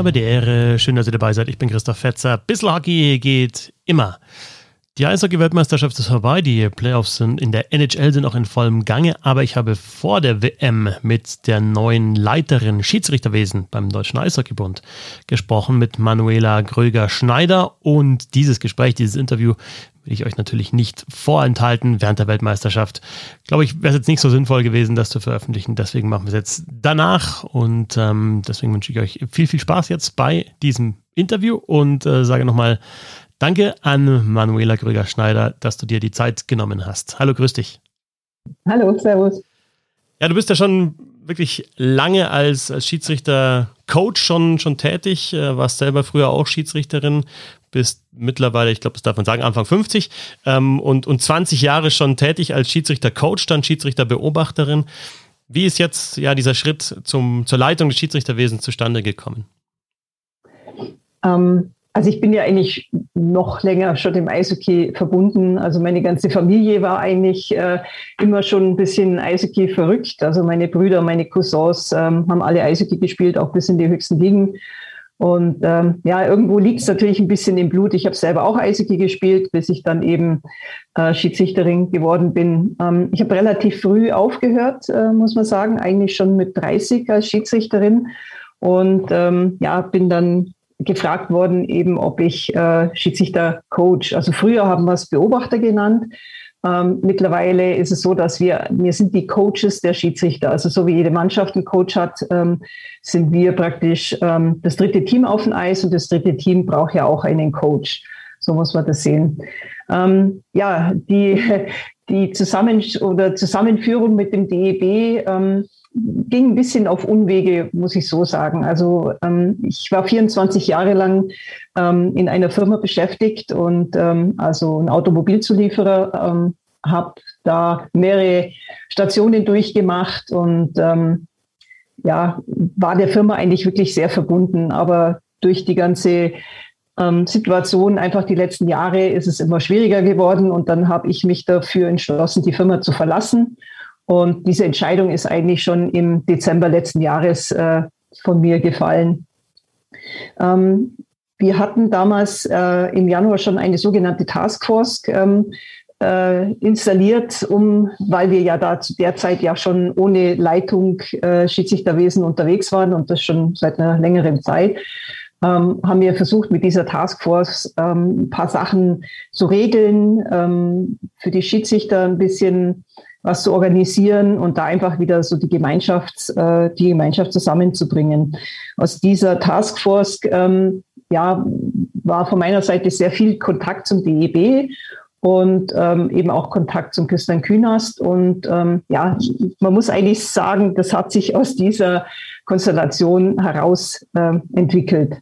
Habe der Ehre. Schön, dass ihr dabei seid. Ich bin Christoph Fetzer. Bissl Hockey geht immer. Die Eishockey-Weltmeisterschaft ist vorbei. Die Playoffs sind in der NHL sind auch in vollem Gange. Aber ich habe vor der WM mit der neuen Leiterin Schiedsrichterwesen beim Deutschen Eishockeybund gesprochen, mit Manuela Gröger-Schneider. Und dieses Gespräch, dieses Interview will ich euch natürlich nicht vorenthalten während der Weltmeisterschaft. Glaube ich, wäre es jetzt nicht so sinnvoll gewesen, das zu veröffentlichen. Deswegen machen wir es jetzt danach. Und ähm, deswegen wünsche ich euch viel, viel Spaß jetzt bei diesem Interview und äh, sage nochmal Danke an Manuela Grüger-Schneider, dass du dir die Zeit genommen hast. Hallo, grüß dich. Hallo, servus. Ja, du bist ja schon wirklich lange als, als Schiedsrichter-Coach schon, schon tätig, äh, warst selber früher auch Schiedsrichterin, bist mittlerweile, ich glaube, das darf man sagen, Anfang 50 ähm, und, und 20 Jahre schon tätig als Schiedsrichter-Coach, dann Schiedsrichter-Beobachterin. Wie ist jetzt ja dieser Schritt zum, zur Leitung des Schiedsrichterwesens zustande gekommen? Ähm, also ich bin ja eigentlich noch länger schon dem Eishockey verbunden. Also meine ganze Familie war eigentlich äh, immer schon ein bisschen Eishockey verrückt. Also meine Brüder, meine Cousins ähm, haben alle Eishockey gespielt, auch bis in die höchsten Ligen. Und ähm, ja, irgendwo liegt es natürlich ein bisschen im Blut. Ich habe selber auch Eishockey gespielt, bis ich dann eben äh, Schiedsrichterin geworden bin. Ähm, ich habe relativ früh aufgehört, äh, muss man sagen, eigentlich schon mit 30 als Schiedsrichterin. Und ähm, ja, bin dann gefragt worden, eben ob ich äh, Schiedsrichter Coach. Also früher haben wir es Beobachter genannt. Ähm, mittlerweile ist es so, dass wir, wir sind die Coaches der Schiedsrichter. Also so wie jede Mannschaft einen Coach hat, ähm, sind wir praktisch ähm, das dritte Team auf dem Eis und das dritte Team braucht ja auch einen Coach. So muss man das sehen. Ähm, ja, die, die Zusammen oder Zusammenführung mit dem DEB ähm, ging ein bisschen auf Unwege, muss ich so sagen. Also ähm, ich war 24 Jahre lang ähm, in einer Firma beschäftigt und ähm, also ein Automobilzulieferer, ähm, habe da mehrere Stationen durchgemacht und ähm, ja, war der Firma eigentlich wirklich sehr verbunden. Aber durch die ganze ähm, Situation einfach die letzten Jahre ist es immer schwieriger geworden und dann habe ich mich dafür entschlossen, die Firma zu verlassen und diese Entscheidung ist eigentlich schon im Dezember letzten Jahres äh, von mir gefallen. Ähm, wir hatten damals äh, im Januar schon eine sogenannte Taskforce ähm, äh, installiert, um, weil wir ja da zu der Zeit ja schon ohne Leitung äh, Schiedsrichterwesen unterwegs waren und das schon seit einer längeren Zeit. Ähm, haben wir versucht, mit dieser Taskforce ähm, ein paar Sachen zu regeln, ähm, für die Schiedsrichter ein bisschen was zu organisieren und da einfach wieder so die Gemeinschaft, äh, die Gemeinschaft zusammenzubringen. Aus dieser Taskforce ähm, ja, war von meiner Seite sehr viel Kontakt zum DEB und ähm, eben auch Kontakt zum Christian Künast. Und ähm, ja, man muss eigentlich sagen, das hat sich aus dieser Konstellation heraus äh, entwickelt.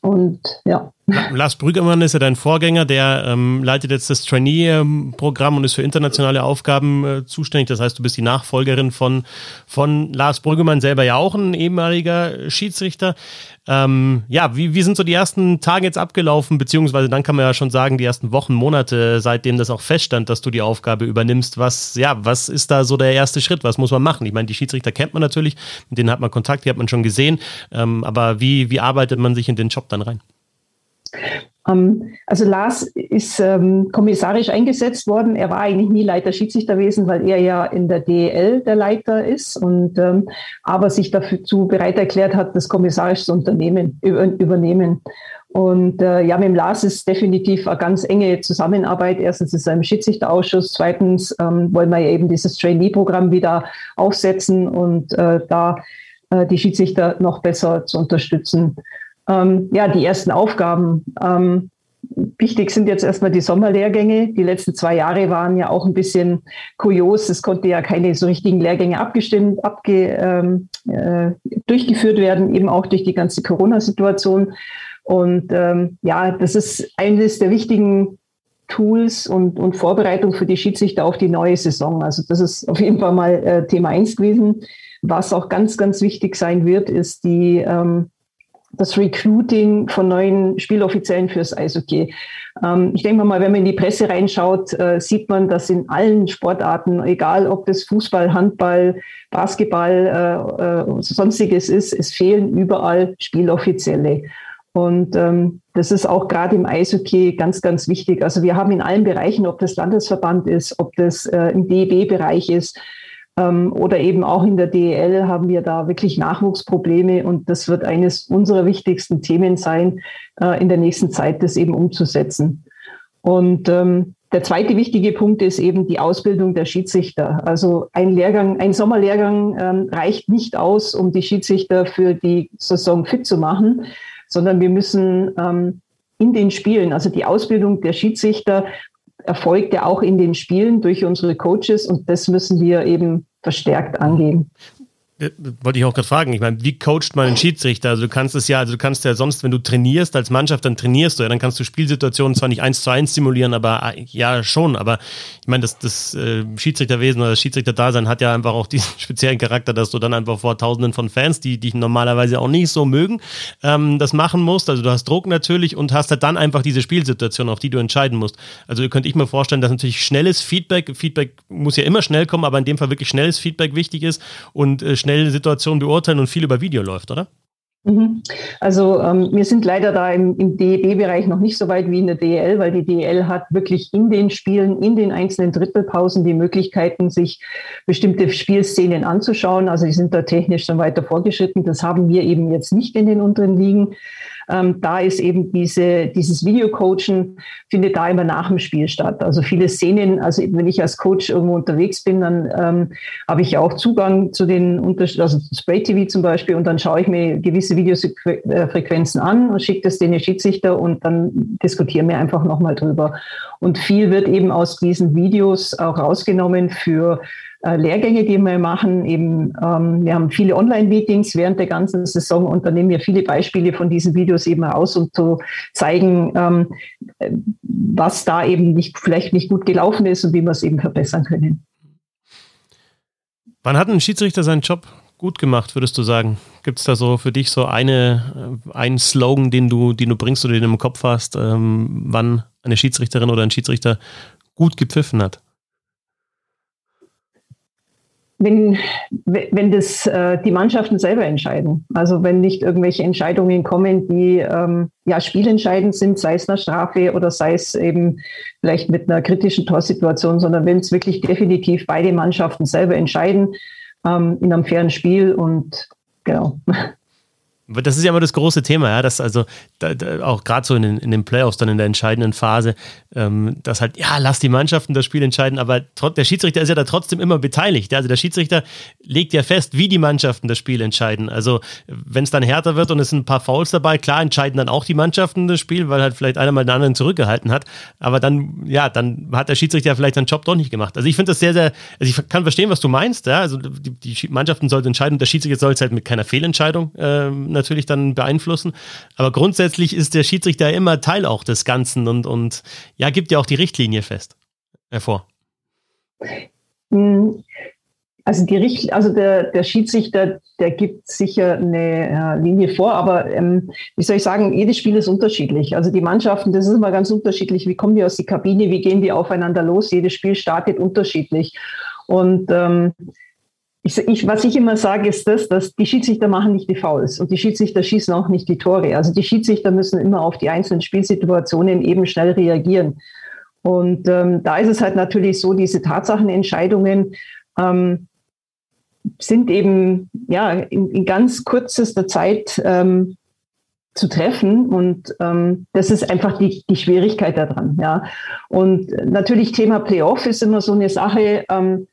Und ja. Lars Brüggemann ist ja dein Vorgänger, der ähm, leitet jetzt das Trainee-Programm und ist für internationale Aufgaben äh, zuständig. Das heißt, du bist die Nachfolgerin von, von Lars Brüggemann, selber ja auch ein ehemaliger Schiedsrichter. Ähm, ja, wie, wie sind so die ersten Tage jetzt abgelaufen, beziehungsweise dann kann man ja schon sagen, die ersten Wochen, Monate, seitdem das auch feststand, dass du die Aufgabe übernimmst. Was, ja, was ist da so der erste Schritt? Was muss man machen? Ich meine, die Schiedsrichter kennt man natürlich, mit denen hat man Kontakt, die hat man schon gesehen. Ähm, aber wie, wie arbeitet man sich in den Job dann rein? Ähm, also Lars ist ähm, kommissarisch eingesetzt worden. Er war eigentlich nie Leiter Schiedsrichterwesen, weil er ja in der DEL der Leiter ist und ähm, aber sich dazu bereit erklärt hat, das kommissarische Unternehmen über, übernehmen. Und äh, ja, mit dem Lars ist definitiv eine ganz enge Zusammenarbeit. Erstens ist er im Schiedsrichterausschuss, zweitens ähm, wollen wir eben dieses Trainee-Programm wieder aufsetzen und äh, da äh, die Schiedsrichter noch besser zu unterstützen ähm, ja, die ersten Aufgaben. Ähm, wichtig sind jetzt erstmal die Sommerlehrgänge. Die letzten zwei Jahre waren ja auch ein bisschen kurios. Es konnte ja keine so richtigen Lehrgänge abgestimmt, abge, ähm, äh, durchgeführt werden, eben auch durch die ganze Corona-Situation. Und ähm, ja, das ist eines der wichtigen Tools und, und Vorbereitung für die Schiedsrichter auf die neue Saison. Also das ist auf jeden Fall mal äh, Thema eins gewesen. Was auch ganz, ganz wichtig sein wird, ist die ähm, das Recruiting von neuen Spieloffiziellen fürs Eishockey. Ähm, ich denke mal, wenn man in die Presse reinschaut, äh, sieht man, dass in allen Sportarten, egal ob das Fußball, Handball, Basketball, äh, äh, sonstiges ist, es fehlen überall Spieloffizielle. Und ähm, das ist auch gerade im Eishockey ganz, ganz wichtig. Also wir haben in allen Bereichen, ob das Landesverband ist, ob das äh, im DEB-Bereich ist, oder eben auch in der DEL haben wir da wirklich Nachwuchsprobleme und das wird eines unserer wichtigsten Themen sein, äh, in der nächsten Zeit das eben umzusetzen. Und ähm, der zweite wichtige Punkt ist eben die Ausbildung der Schiedsrichter. Also ein Lehrgang, ein Sommerlehrgang ähm, reicht nicht aus, um die Schiedsrichter für die Saison fit zu machen, sondern wir müssen ähm, in den Spielen, also die Ausbildung der Schiedsrichter erfolgt ja auch in den Spielen durch unsere Coaches und das müssen wir eben verstärkt angehen. Äh, wollte ich auch gerade fragen. Ich meine, wie coacht man einen Schiedsrichter? Also du kannst es ja, also du kannst ja sonst, wenn du trainierst als Mannschaft, dann trainierst du ja, dann kannst du Spielsituationen zwar nicht eins zu eins simulieren, aber äh, ja schon. Aber ich meine, das, das äh, Schiedsrichterwesen oder das Schiedsrichterdasein hat ja einfach auch diesen speziellen Charakter, dass du dann einfach vor Tausenden von Fans, die dich normalerweise auch nicht so mögen, ähm, das machen musst. Also du hast Druck natürlich und hast halt dann einfach diese Spielsituation, auf die du entscheiden musst. Also könnte ich mir vorstellen, dass natürlich schnelles Feedback, Feedback muss ja immer schnell kommen, aber in dem Fall wirklich schnelles Feedback wichtig ist und äh, schnell Situationen beurteilen und viel über Video läuft, oder? Mhm. Also ähm, wir sind leider da im, im DEB-Bereich noch nicht so weit wie in der DEL, weil die DEL hat wirklich in den Spielen, in den einzelnen Drittelpausen die Möglichkeiten, sich bestimmte Spielszenen anzuschauen. Also die sind da technisch schon weiter vorgeschritten. Das haben wir eben jetzt nicht in den unteren Ligen. Ähm, da ist eben diese, dieses Videocoachen findet da immer nach dem Spiel statt. Also viele Szenen, also wenn ich als Coach irgendwo unterwegs bin, dann ähm, habe ich ja auch Zugang zu den Unterschieden, also Spray TV zum Beispiel, und dann schaue ich mir gewisse Videofrequenzen an und schicke das den Schiedsrichter und dann diskutieren wir einfach nochmal drüber. Und viel wird eben aus diesen Videos auch rausgenommen für Lehrgänge, die wir machen. Eben, ähm, wir haben viele Online-Meetings während der ganzen Saison und da nehmen wir viele Beispiele von diesen Videos eben aus, um zu zeigen, ähm, was da eben nicht, vielleicht nicht gut gelaufen ist und wie wir es eben verbessern können. Wann hat ein Schiedsrichter seinen Job gut gemacht, würdest du sagen? Gibt es da so für dich so eine, äh, einen Slogan, den du, den du bringst oder den du im Kopf hast, ähm, wann eine Schiedsrichterin oder ein Schiedsrichter gut gepfiffen hat? Wenn, wenn das äh, die Mannschaften selber entscheiden. Also wenn nicht irgendwelche Entscheidungen kommen, die ähm, ja spielentscheidend sind, sei es eine Strafe oder sei es eben vielleicht mit einer kritischen Torsituation, sondern wenn es wirklich definitiv beide Mannschaften selber entscheiden ähm, in einem fairen Spiel und genau. Das ist ja immer das große Thema, ja, dass also da, da auch gerade so in den, in den Playoffs, dann in der entscheidenden Phase, ähm, dass halt, ja, lass die Mannschaften das Spiel entscheiden, aber der Schiedsrichter ist ja da trotzdem immer beteiligt. Also der Schiedsrichter legt ja fest, wie die Mannschaften das Spiel entscheiden. Also wenn es dann härter wird und es sind ein paar Fouls dabei, klar entscheiden dann auch die Mannschaften das Spiel, weil halt vielleicht einer mal den anderen zurückgehalten hat. Aber dann, ja, dann hat der Schiedsrichter vielleicht seinen Job doch nicht gemacht. Also ich finde das sehr, sehr, also ich kann verstehen, was du meinst, ja. Also die, die Mannschaften sollten entscheiden und der Schiedsrichter soll es halt mit keiner Fehlentscheidung ähm, natürlich dann beeinflussen. Aber grundsätzlich ist der Schiedsrichter immer Teil auch des Ganzen und, und ja, gibt ja auch die Richtlinie fest hervor. Hm, also die Richt also der, der Schiedsrichter, der gibt sicher eine äh, Linie vor, aber ähm, wie soll ich sagen, jedes Spiel ist unterschiedlich. Also die Mannschaften, das ist immer ganz unterschiedlich. Wie kommen die aus der Kabine, wie gehen die aufeinander los? Jedes Spiel startet unterschiedlich. Und ähm, ich, ich, was ich immer sage, ist das, dass die Schiedsrichter machen nicht die Fouls und die Schiedsrichter schießen auch nicht die Tore. Also die Schiedsrichter müssen immer auf die einzelnen Spielsituationen eben schnell reagieren. Und ähm, da ist es halt natürlich so, diese Tatsachenentscheidungen ähm, sind eben ja in, in ganz kürzester Zeit ähm, zu treffen. Und ähm, das ist einfach die, die Schwierigkeit daran. Ja. Und natürlich Thema Playoff ist immer so eine Sache. Ähm,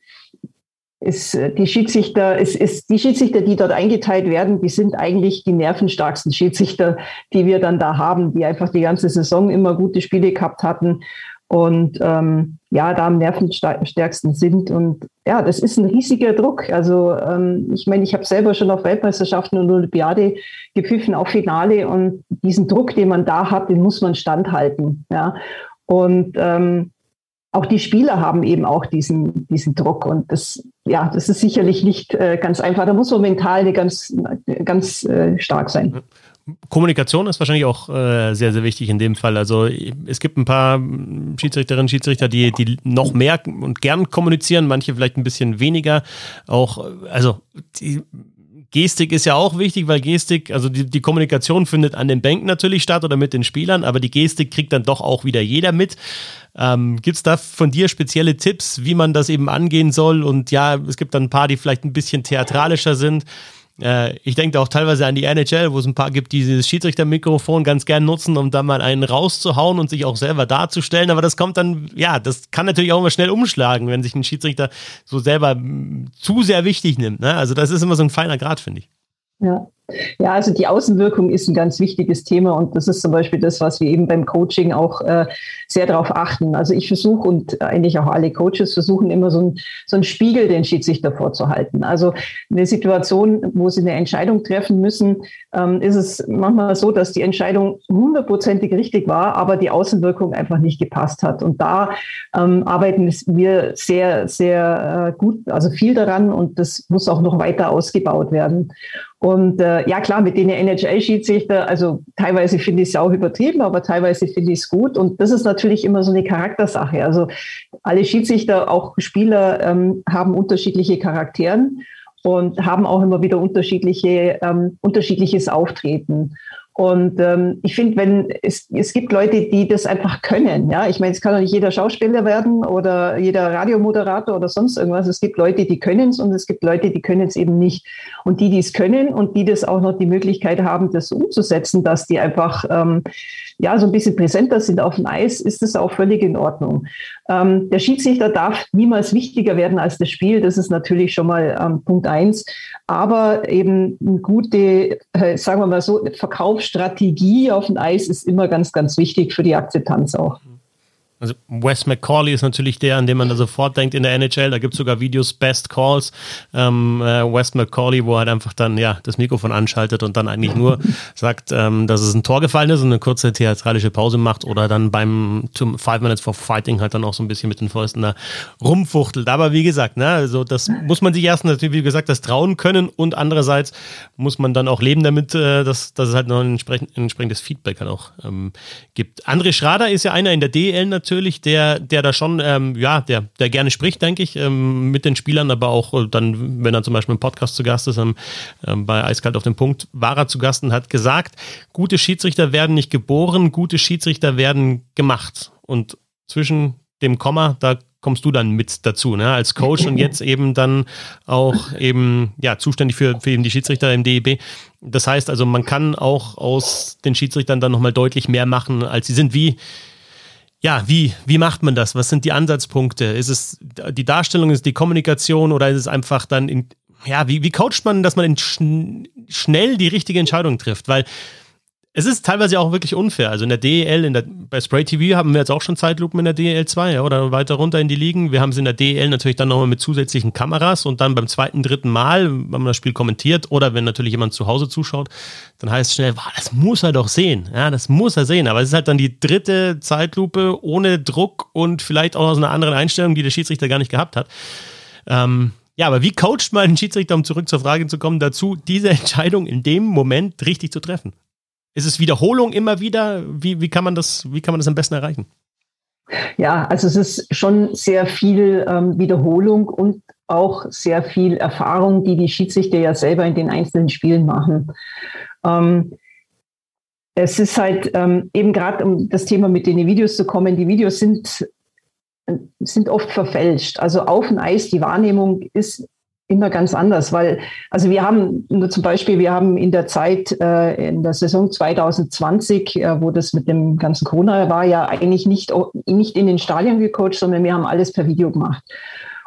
ist äh, die Schiedsrichter, es ist die Schiedsrichter, die dort eingeteilt werden, die sind eigentlich die nervenstarksten Schiedsrichter, die wir dann da haben, die einfach die ganze Saison immer gute Spiele gehabt hatten und ähm, ja, da am nervenstärksten sind. Und ja, das ist ein riesiger Druck. Also ähm, ich meine, ich habe selber schon auf Weltmeisterschaften und Olympiade gepfiffen, auch Finale. Und diesen Druck, den man da hat, den muss man standhalten. Ja. Und ähm, auch die Spieler haben eben auch diesen, diesen Druck. Und das, ja, das ist sicherlich nicht äh, ganz einfach. Da muss man mental ganz, ganz äh, stark sein. Kommunikation ist wahrscheinlich auch äh, sehr, sehr wichtig in dem Fall. Also es gibt ein paar Schiedsrichterinnen und Schiedsrichter, die, die noch mehr und gern kommunizieren, manche vielleicht ein bisschen weniger. Auch, also die Gestik ist ja auch wichtig, weil Gestik, also die, die Kommunikation findet an den Bänken natürlich statt oder mit den Spielern, aber die Gestik kriegt dann doch auch wieder jeder mit. Ähm, gibt es da von dir spezielle Tipps, wie man das eben angehen soll? Und ja, es gibt dann ein paar, die vielleicht ein bisschen theatralischer sind. Äh, ich denke auch teilweise an die NHL, wo es ein paar gibt, die dieses Schiedsrichtermikrofon ganz gern nutzen, um da mal einen rauszuhauen und sich auch selber darzustellen. Aber das kommt dann, ja, das kann natürlich auch immer schnell umschlagen, wenn sich ein Schiedsrichter so selber zu sehr wichtig nimmt. Ne? Also das ist immer so ein feiner Grad, finde ich. Ja. Ja, also die Außenwirkung ist ein ganz wichtiges Thema und das ist zum Beispiel das, was wir eben beim Coaching auch äh, sehr darauf achten. Also ich versuche und eigentlich auch alle Coaches versuchen immer so, ein, so einen Spiegel den Schiedsrichter vorzuhalten. Also eine Situation, wo sie eine Entscheidung treffen müssen, ähm, ist es manchmal so, dass die Entscheidung hundertprozentig richtig war, aber die Außenwirkung einfach nicht gepasst hat. Und da ähm, arbeiten wir sehr, sehr äh, gut, also viel daran und das muss auch noch weiter ausgebaut werden. Und äh, ja klar, mit den NHL-Schiedsrichter, also teilweise finde ich es auch übertrieben, aber teilweise finde ich es gut. Und das ist natürlich immer so eine Charaktersache. Also alle Schiedsrichter, auch Spieler, ähm, haben unterschiedliche Charakteren und haben auch immer wieder unterschiedliche, ähm, unterschiedliches Auftreten. Und ähm, ich finde, wenn es, es gibt Leute, die das einfach können, ja, ich meine, es kann doch nicht jeder Schauspieler werden oder jeder Radiomoderator oder sonst irgendwas. Es gibt Leute, die können es und es gibt Leute, die können es eben nicht. Und die, die es können und die das auch noch die Möglichkeit haben, das umzusetzen, dass die einfach ähm, ja so ein bisschen präsenter sind auf dem Eis, ist das auch völlig in Ordnung. Ähm, der Schiedsrichter darf niemals wichtiger werden als das Spiel. Das ist natürlich schon mal ähm, Punkt eins. Aber eben eine gute, äh, sagen wir mal so, Verkaufsstrategie auf dem Eis ist immer ganz, ganz wichtig für die Akzeptanz auch. Also Wes McCauley ist natürlich der, an dem man da sofort denkt in der NHL. Da gibt es sogar Videos, Best Calls. Ähm, äh, Wes McCauley, wo er halt einfach dann ja das Mikrofon anschaltet und dann eigentlich nur sagt, ähm, dass es ein Tor gefallen ist und eine kurze theatralische Pause macht oder dann beim Five Minutes for Fighting halt dann auch so ein bisschen mit den Fäusten da rumfuchtelt. Aber wie gesagt, ne, also das muss man sich erst natürlich, wie gesagt, das trauen können und andererseits muss man dann auch leben damit, äh, dass, dass es halt noch ein entsprechend, entsprechendes Feedback halt auch ähm, gibt. André Schrader ist ja einer in der DL natürlich natürlich, der, der da schon, ähm, ja, der, der gerne spricht, denke ich, ähm, mit den Spielern, aber auch äh, dann, wenn er zum Beispiel im Podcast zu Gast ist, ähm, ähm, bei Eiskalt auf dem Punkt, war er zu Gast und hat gesagt, gute Schiedsrichter werden nicht geboren, gute Schiedsrichter werden gemacht. Und zwischen dem Komma, da kommst du dann mit dazu, ne? als Coach und jetzt eben dann auch eben ja zuständig für, für eben die Schiedsrichter im DEB. Das heißt also, man kann auch aus den Schiedsrichtern dann nochmal deutlich mehr machen, als sie sind. Wie, ja, wie, wie macht man das? Was sind die Ansatzpunkte? Ist es die Darstellung, ist es die Kommunikation oder ist es einfach dann in, ja, wie, wie coacht man, dass man schn schnell die richtige Entscheidung trifft? Weil es ist teilweise auch wirklich unfair. Also in der DEL, in der, bei Spray TV haben wir jetzt auch schon Zeitlupen in der DEL 2 ja, oder weiter runter in die Ligen. Wir haben es in der DEL natürlich dann nochmal mit zusätzlichen Kameras und dann beim zweiten, dritten Mal, wenn man das Spiel kommentiert oder wenn natürlich jemand zu Hause zuschaut, dann heißt es schnell, wow, das muss er doch sehen. Ja, das muss er sehen. Aber es ist halt dann die dritte Zeitlupe ohne Druck und vielleicht auch aus einer anderen Einstellung, die der Schiedsrichter gar nicht gehabt hat. Ähm, ja, aber wie coacht man einen Schiedsrichter, um zurück zur Frage zu kommen, dazu, diese Entscheidung in dem Moment richtig zu treffen? Ist es Wiederholung immer wieder? Wie, wie, kann man das, wie kann man das am besten erreichen? Ja, also es ist schon sehr viel ähm, Wiederholung und auch sehr viel Erfahrung, die die Schiedsrichter ja selber in den einzelnen Spielen machen. Ähm, es ist halt ähm, eben gerade, um das Thema mit den Videos zu kommen, die Videos sind, sind oft verfälscht. Also auf dem Eis, die Wahrnehmung ist immer ganz anders, weil, also wir haben nur zum Beispiel, wir haben in der Zeit, äh, in der Saison 2020, äh, wo das mit dem ganzen Corona war, ja eigentlich nicht, nicht in den Stadien gecoacht, sondern wir haben alles per Video gemacht.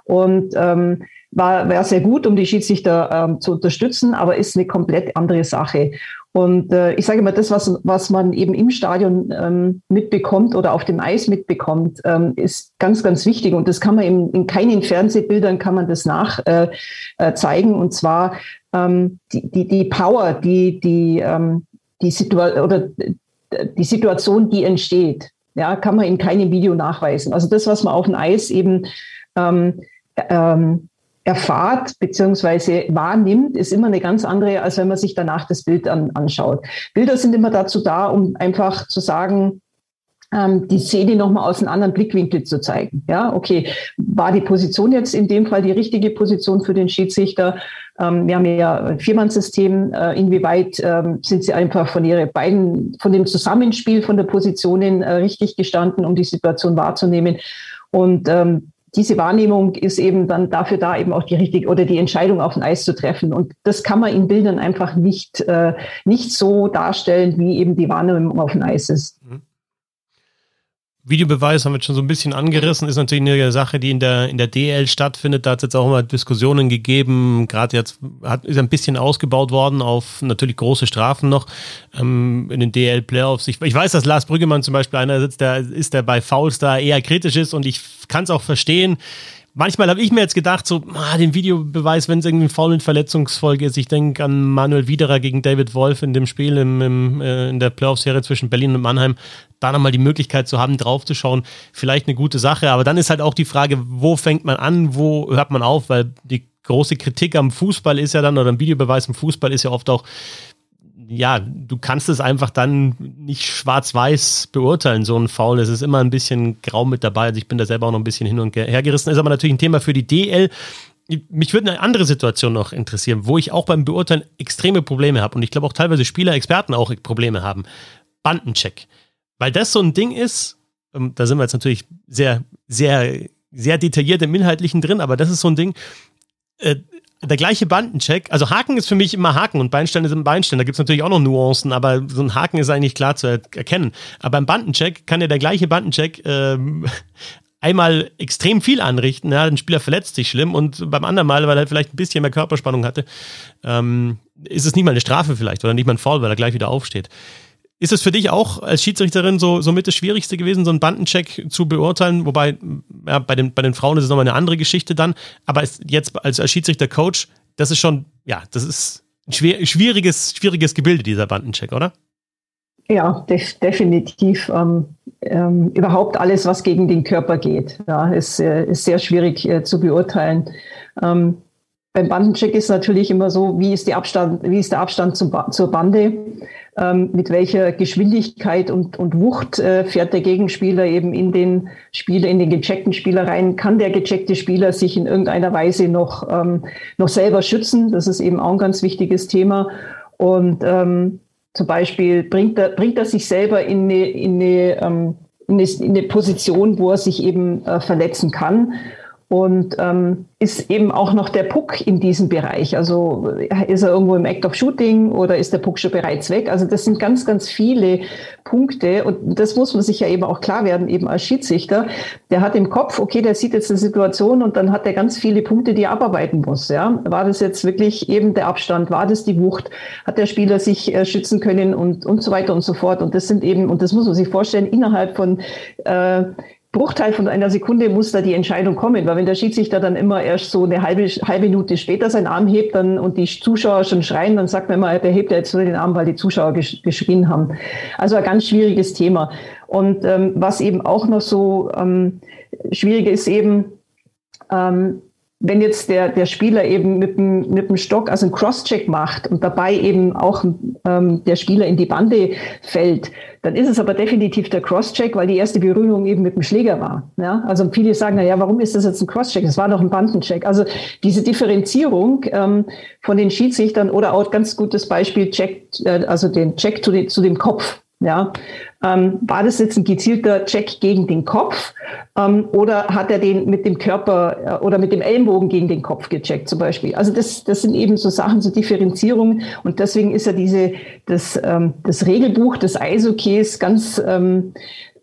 Und ähm, war, war sehr gut, um die Schiedsrichter ähm, zu unterstützen, aber ist eine komplett andere Sache. Und äh, ich sage mal, das, was, was man eben im Stadion ähm, mitbekommt oder auf dem Eis mitbekommt, ähm, ist ganz, ganz wichtig. Und das kann man eben in keinen Fernsehbildern kann man das nach äh, äh, zeigen. Und zwar ähm, die, die, die Power, die, die, ähm, die, Situa oder die Situation, die entsteht, ja, kann man in keinem Video nachweisen. Also das, was man auf dem Eis eben ähm, ähm, erfahrt bzw. wahrnimmt, ist immer eine ganz andere, als wenn man sich danach das Bild an, anschaut. Bilder sind immer dazu da, um einfach zu sagen, ähm, die Szene nochmal aus einem anderen Blickwinkel zu zeigen. Ja, okay, war die Position jetzt in dem Fall die richtige Position für den Schiedsrichter? Ähm, wir haben ja ein Viermannsystem. Äh, inwieweit ähm, sind sie einfach von ihre beiden, von dem Zusammenspiel von der Positionen äh, richtig gestanden, um die Situation wahrzunehmen? Und diese Wahrnehmung ist eben dann dafür da, eben auch die richtige oder die Entscheidung auf dem Eis zu treffen. Und das kann man in Bildern einfach nicht, äh, nicht so darstellen, wie eben die Wahrnehmung auf dem Eis ist. Mhm. Videobeweis haben wir jetzt schon so ein bisschen angerissen, ist natürlich eine Sache, die in der, in der DL stattfindet. Da hat es jetzt auch immer Diskussionen gegeben. Gerade jetzt hat, ist ein bisschen ausgebaut worden auf natürlich große Strafen noch ähm, in den DL-Playoffs. Ich, ich weiß, dass Lars Brüggemann zum Beispiel einer sitzt, der ist, der bei Fouls da eher kritisch ist und ich kann es auch verstehen manchmal habe ich mir jetzt gedacht, so, ah, den Videobeweis, wenn es irgendwie faul und Verletzungsfolge ist. Ich denke an Manuel Widerer gegen David Wolf in dem Spiel im, im, äh, in der Playoff-Serie zwischen Berlin und Mannheim. Da nochmal die Möglichkeit zu haben, draufzuschauen, vielleicht eine gute Sache. Aber dann ist halt auch die Frage, wo fängt man an, wo hört man auf? Weil die große Kritik am Fußball ist ja dann, oder ein Videobeweis im Fußball ist ja oft auch, ja, du kannst es einfach dann nicht schwarz-weiß beurteilen, so ein Foul. Es ist immer ein bisschen grau mit dabei. Also ich bin da selber auch noch ein bisschen hin und her gerissen. Ist aber natürlich ein Thema für die DL. Mich würde eine andere Situation noch interessieren, wo ich auch beim Beurteilen extreme Probleme habe. Und ich glaube auch teilweise Spieler, Experten auch Probleme haben. Bandencheck. Weil das so ein Ding ist, ähm, da sind wir jetzt natürlich sehr, sehr, sehr detailliert im Inhaltlichen drin, aber das ist so ein Ding, äh, der gleiche Bandencheck, also Haken ist für mich immer Haken und Beinstein ist ein Beinstein. Da gibt es natürlich auch noch Nuancen, aber so ein Haken ist eigentlich klar zu er erkennen. Aber beim Bandencheck kann ja der gleiche Bandencheck ähm, einmal extrem viel anrichten. Ja, ein Spieler verletzt sich schlimm und beim anderen Mal, weil er vielleicht ein bisschen mehr Körperspannung hatte, ähm, ist es nicht mal eine Strafe vielleicht oder nicht mal ein Foul, weil er gleich wieder aufsteht. Ist es für dich auch als Schiedsrichterin so, so mit das Schwierigste gewesen, so einen Bandencheck zu beurteilen? Wobei, ja, bei den, bei den Frauen ist es nochmal eine andere Geschichte dann. Aber jetzt als, als Schiedsrichter-Coach, das ist schon, ja, das ist ein schwer, schwieriges, schwieriges Gebilde, dieser Bandencheck, oder? Ja, def definitiv. Ähm, ähm, überhaupt alles, was gegen den Körper geht, ja, ist, äh, ist sehr schwierig äh, zu beurteilen. Ähm, beim Bandencheck ist natürlich immer so, wie ist, Abstand, wie ist der Abstand zum zur Bande? ähm, mit welcher Geschwindigkeit und, und Wucht äh, fährt der Gegenspieler eben in den Spieler, in den gecheckten Spieler rein. Kann der gecheckte Spieler sich in irgendeiner Weise noch, ähm, noch selber schützen? Das ist eben auch ein ganz wichtiges Thema. Und ähm, zum Beispiel bringt er, bringt er sich selber in eine, in eine, ähm, in eine Position, wo er sich eben äh, verletzen kann. Und ähm, ist eben auch noch der Puck in diesem Bereich. Also ist er irgendwo im Act of Shooting oder ist der Puck schon bereits weg? Also das sind ganz, ganz viele Punkte und das muss man sich ja eben auch klar werden, eben als Schiedsrichter. Der hat im Kopf, okay, der sieht jetzt eine Situation und dann hat er ganz viele Punkte, die er abarbeiten muss. Ja? War das jetzt wirklich eben der Abstand? War das die Wucht? Hat der Spieler sich äh, schützen können und, und so weiter und so fort? Und das sind eben, und das muss man sich vorstellen, innerhalb von äh, Bruchteil von einer Sekunde muss da die Entscheidung kommen, weil wenn der Schiedsrichter dann immer erst so eine halbe, halbe Minute später seinen Arm hebt dann, und die Zuschauer schon schreien, dann sagt man immer, der hebt ja jetzt nur den Arm, weil die Zuschauer gesch geschrien haben. Also ein ganz schwieriges Thema. Und ähm, was eben auch noch so ähm, schwierig ist eben, ähm, wenn jetzt der, der Spieler eben mit dem, mit dem Stock also einen Crosscheck macht und dabei eben auch ähm, der Spieler in die Bande fällt, dann ist es aber definitiv der Crosscheck, weil die erste Berührung eben mit dem Schläger war. Ja? Also viele sagen, na ja, warum ist das jetzt ein Crosscheck? Das war doch ein Bandencheck. Also diese Differenzierung ähm, von den Schiedsrichtern oder auch ganz gutes Beispiel, Check, äh, also den Check zu, den, zu dem Kopf. Ja, ähm, war das jetzt ein gezielter Check gegen den Kopf ähm, oder hat er den mit dem Körper äh, oder mit dem Ellenbogen gegen den Kopf gecheckt zum Beispiel? Also das, das sind eben so Sachen, so Differenzierungen und deswegen ist ja diese, das, ähm, das Regelbuch des Eishockeys ganz ähm,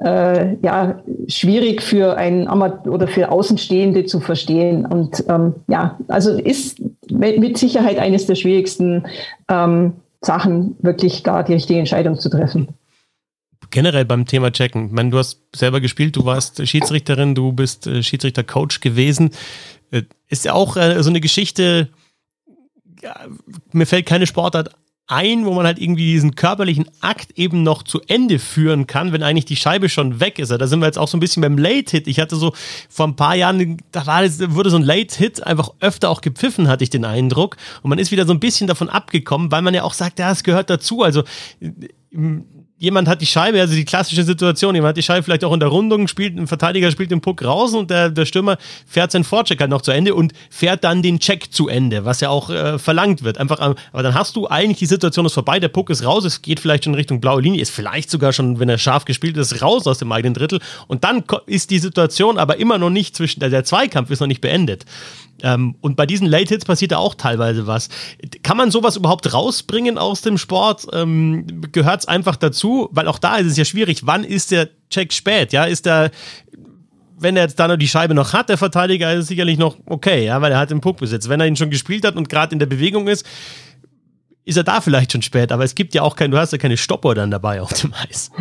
äh, ja, schwierig für einen Amateur oder für Außenstehende zu verstehen. Und ähm, ja, also ist mit Sicherheit eines der schwierigsten ähm, Sachen, wirklich da die richtige Entscheidung zu treffen generell beim Thema Checken. Ich meine, du hast selber gespielt, du warst Schiedsrichterin, du bist äh, Schiedsrichter-Coach gewesen. Äh, ist ja auch äh, so eine Geschichte, ja, mir fällt keine Sportart ein, wo man halt irgendwie diesen körperlichen Akt eben noch zu Ende führen kann, wenn eigentlich die Scheibe schon weg ist. Da sind wir jetzt auch so ein bisschen beim Late-Hit. Ich hatte so vor ein paar Jahren, da war wurde so ein Late-Hit einfach öfter auch gepfiffen, hatte ich den Eindruck. Und man ist wieder so ein bisschen davon abgekommen, weil man ja auch sagt, ja, es gehört dazu. Also jemand hat die Scheibe, also die klassische Situation, jemand hat die Scheibe vielleicht auch in der Rundung, spielt, ein Verteidiger spielt den Puck raus und der, der Stürmer fährt seinen Vorcheck halt noch zu Ende und fährt dann den Check zu Ende, was ja auch äh, verlangt wird. Einfach, aber dann hast du eigentlich die Situation ist vorbei, der Puck ist raus, es geht vielleicht schon Richtung blaue Linie, ist vielleicht sogar schon, wenn er scharf gespielt ist, raus aus dem eigenen Drittel und dann ist die Situation aber immer noch nicht zwischen, der Zweikampf ist noch nicht beendet. Ähm, und bei diesen Late Hits passiert da auch teilweise was. Kann man sowas überhaupt rausbringen aus dem Sport? Ähm, Gehört es einfach dazu? Weil auch da ist es ja schwierig. Wann ist der Check spät? Ja, ist der wenn er jetzt da noch die Scheibe noch hat, der Verteidiger ist sicherlich noch okay, ja, weil er hat den Puck besetzt. Wenn er ihn schon gespielt hat und gerade in der Bewegung ist, ist er da vielleicht schon spät, aber es gibt ja auch kein, du hast ja keine Stoppuhr dann dabei auf dem Eis.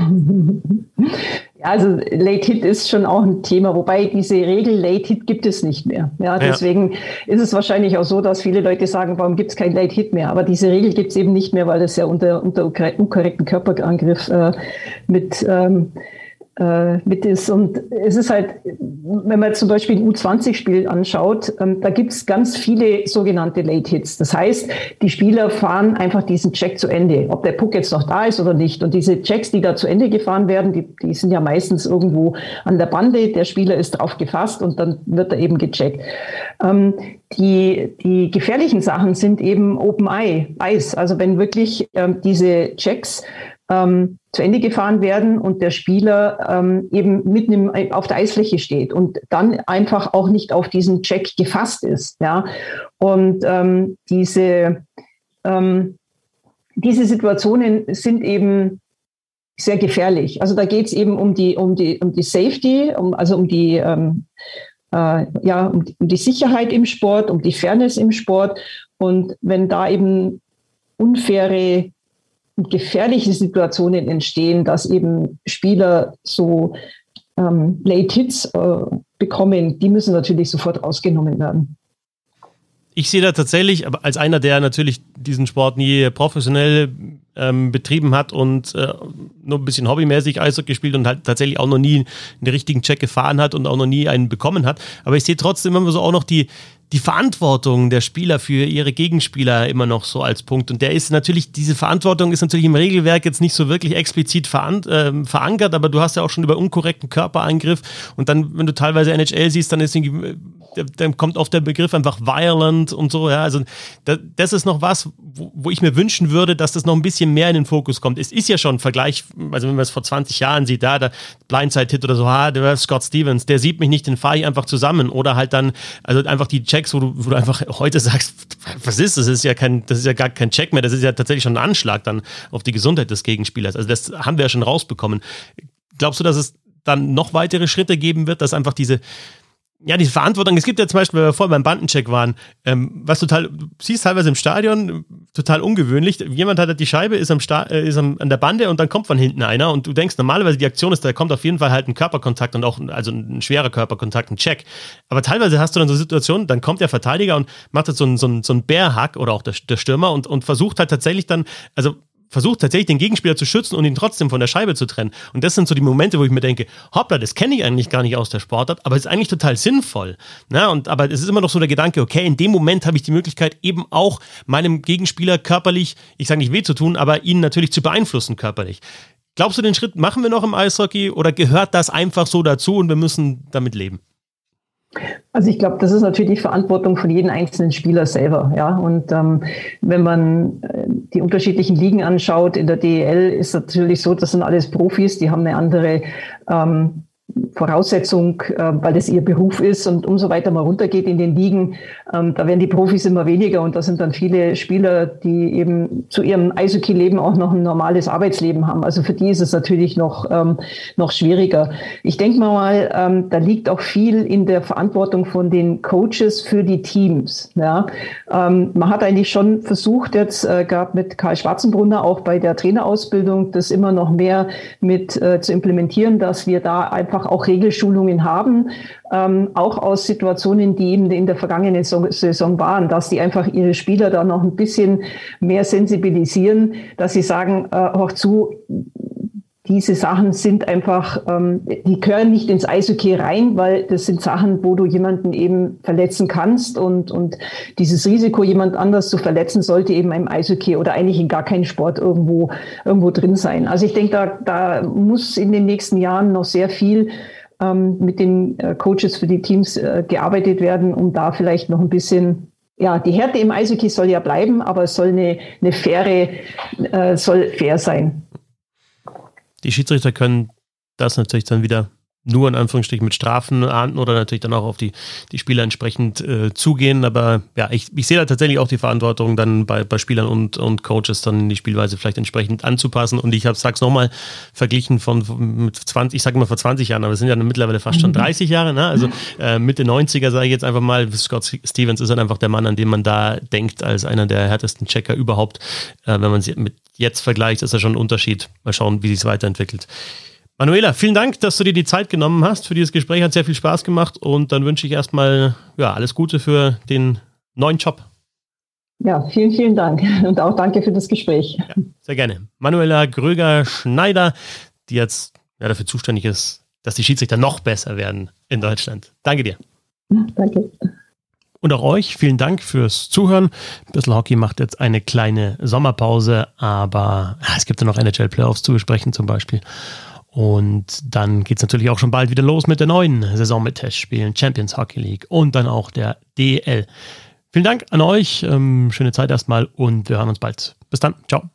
Ja, also Late Hit ist schon auch ein Thema, wobei diese Regel Late Hit gibt es nicht mehr. Ja, deswegen ja. ist es wahrscheinlich auch so, dass viele Leute sagen, warum gibt es kein Late Hit mehr? Aber diese Regel gibt es eben nicht mehr, weil das ja unter, unter unkorrekten Körperangriff äh, mit ähm, äh, mit ist. Und es ist halt, wenn man zum Beispiel ein U20-Spiel anschaut, ähm, da gibt es ganz viele sogenannte Late Hits. Das heißt, die Spieler fahren einfach diesen Check zu Ende, ob der Puck jetzt noch da ist oder nicht. Und diese Checks, die da zu Ende gefahren werden, die, die sind ja meistens irgendwo an der Bande. Der Spieler ist drauf gefasst und dann wird er eben gecheckt. Ähm, die, die gefährlichen Sachen sind eben Open Eye, Eis. Also wenn wirklich ähm, diese Checks ähm, zu Ende gefahren werden und der Spieler ähm, eben mitten im, auf der Eisfläche steht und dann einfach auch nicht auf diesen Check gefasst ist. Ja? Und ähm, diese, ähm, diese Situationen sind eben sehr gefährlich. Also da geht es eben um die, um die, um die Safety, um, also um die, ähm, äh, ja, um die, um die Sicherheit im Sport, um die Fairness im Sport. Und wenn da eben unfaire gefährliche Situationen entstehen, dass eben Spieler so ähm, Late Hits äh, bekommen, die müssen natürlich sofort rausgenommen werden. Ich sehe da tatsächlich, aber als einer, der natürlich diesen Sport nie professionell ähm, betrieben hat und äh, nur ein bisschen hobbymäßig Eishockey gespielt und halt tatsächlich auch noch nie einen richtigen Check gefahren hat und auch noch nie einen bekommen hat. Aber ich sehe trotzdem immer so auch noch die, die Verantwortung der Spieler für ihre Gegenspieler immer noch so als Punkt. Und der ist natürlich, diese Verantwortung ist natürlich im Regelwerk jetzt nicht so wirklich explizit veran äh, verankert, aber du hast ja auch schon über unkorrekten Körpereingriff und dann, wenn du teilweise NHL siehst, dann ist irgendwie, dann kommt oft der Begriff einfach violent und so, ja. Also das ist noch was, wo, wo ich mir wünschen würde, dass das noch ein bisschen mehr in den Fokus kommt. Es ist ja schon ein Vergleich, also wenn man es vor 20 Jahren sieht, da der Blindside-Hit oder so, ah, der Scott Stevens, der sieht mich nicht, den fahre ich einfach zusammen. Oder halt dann, also einfach die Check Checks, wo du, wo du einfach heute sagst, was ist das? Das ist ja kein, das ist ja gar kein Check mehr, das ist ja tatsächlich schon ein Anschlag dann auf die Gesundheit des Gegenspielers. Also das haben wir ja schon rausbekommen. Glaubst du, dass es dann noch weitere Schritte geben wird, dass einfach diese, ja, diese Verantwortung, es gibt ja zum Beispiel, wenn wir vorher beim Bandencheck waren, ähm, was total, du siehst teilweise im Stadion, total ungewöhnlich, jemand hat halt die Scheibe, ist, am Sta äh, ist am, an der Bande und dann kommt von hinten einer und du denkst, normalerweise die Aktion ist, da kommt auf jeden Fall halt ein Körperkontakt und auch, also ein schwerer Körperkontakt, ein Check. Aber teilweise hast du dann so Situationen, dann kommt der Verteidiger und macht halt so einen, so einen, so einen Bärhack oder auch der, der Stürmer und, und versucht halt tatsächlich dann, also versucht tatsächlich den Gegenspieler zu schützen und ihn trotzdem von der Scheibe zu trennen. Und das sind so die Momente, wo ich mir denke, hoppla, das kenne ich eigentlich gar nicht aus der Sportart, aber es ist eigentlich total sinnvoll. Na, und, aber es ist immer noch so der Gedanke, okay, in dem Moment habe ich die Möglichkeit, eben auch meinem Gegenspieler körperlich, ich sage nicht weh zu tun, aber ihn natürlich zu beeinflussen körperlich. Glaubst du, den Schritt machen wir noch im Eishockey oder gehört das einfach so dazu und wir müssen damit leben? Also ich glaube, das ist natürlich die Verantwortung von jedem einzelnen Spieler selber. Ja, und ähm, wenn man äh, die unterschiedlichen Ligen anschaut in der DEL, ist natürlich so, das sind alles Profis, die haben eine andere ähm, Voraussetzung, äh, weil das ihr Beruf ist und umso weiter man runtergeht in den Ligen, ähm, da werden die Profis immer weniger und da sind dann viele Spieler, die eben zu ihrem Eishockey-Leben auch noch ein normales Arbeitsleben haben. Also für die ist es natürlich noch, ähm, noch schwieriger. Ich denke mal, ähm, da liegt auch viel in der Verantwortung von den Coaches für die Teams. Ja? man hat eigentlich schon versucht, jetzt äh, gab mit Karl Schwarzenbrunner auch bei der Trainerausbildung, das immer noch mehr mit äh, zu implementieren, dass wir da einfach einfach auch Regelschulungen haben, ähm, auch aus Situationen, die eben in der vergangenen Saison waren, dass die einfach ihre Spieler da noch ein bisschen mehr sensibilisieren, dass sie sagen, äh, auch zu, diese Sachen sind einfach, ähm, die gehören nicht ins Eishockey rein, weil das sind Sachen, wo du jemanden eben verletzen kannst und, und dieses Risiko, jemand anders zu verletzen, sollte eben im Eishockey oder eigentlich in gar keinem Sport irgendwo, irgendwo drin sein. Also ich denke, da, da muss in den nächsten Jahren noch sehr viel ähm, mit den äh, Coaches für die Teams äh, gearbeitet werden, um da vielleicht noch ein bisschen ja, die Härte im Eishockey soll ja bleiben, aber es soll eine, eine faire, äh, soll fair sein. Die Schiedsrichter können das natürlich dann wieder nur in Anführungsstrichen mit Strafen ahnden oder natürlich dann auch auf die, die Spieler entsprechend äh, zugehen. Aber ja, ich, ich sehe da tatsächlich auch die Verantwortung, dann bei, bei Spielern und, und Coaches dann die Spielweise vielleicht entsprechend anzupassen. Und ich habe sag's nochmal, verglichen von mit 20, ich sage mal vor 20 Jahren, aber es sind ja mittlerweile fast schon 30 mhm. Jahre, ne? Also äh, Mitte 90er sage ich jetzt einfach mal, Scott Stevens ist halt einfach der Mann, an den man da denkt, als einer der härtesten Checker überhaupt. Äh, wenn man sie mit jetzt vergleicht, ist da schon ein Unterschied. Mal schauen, wie sich weiterentwickelt. Manuela, vielen Dank, dass du dir die Zeit genommen hast für dieses Gespräch. Hat sehr viel Spaß gemacht und dann wünsche ich erstmal ja, alles Gute für den neuen Job. Ja, vielen, vielen Dank und auch danke für das Gespräch. Ja, sehr gerne. Manuela Gröger-Schneider, die jetzt ja, dafür zuständig ist, dass die Schiedsrichter noch besser werden in Deutschland. Danke dir. Danke. Und auch euch vielen Dank fürs Zuhören. Bissl Hockey macht jetzt eine kleine Sommerpause, aber es gibt ja noch NHL-Playoffs zu besprechen zum Beispiel. Und dann geht es natürlich auch schon bald wieder los mit der neuen Saison mit Testspielen, Champions Hockey League und dann auch der DL. Vielen Dank an euch, ähm, schöne Zeit erstmal und wir hören uns bald. Bis dann, ciao.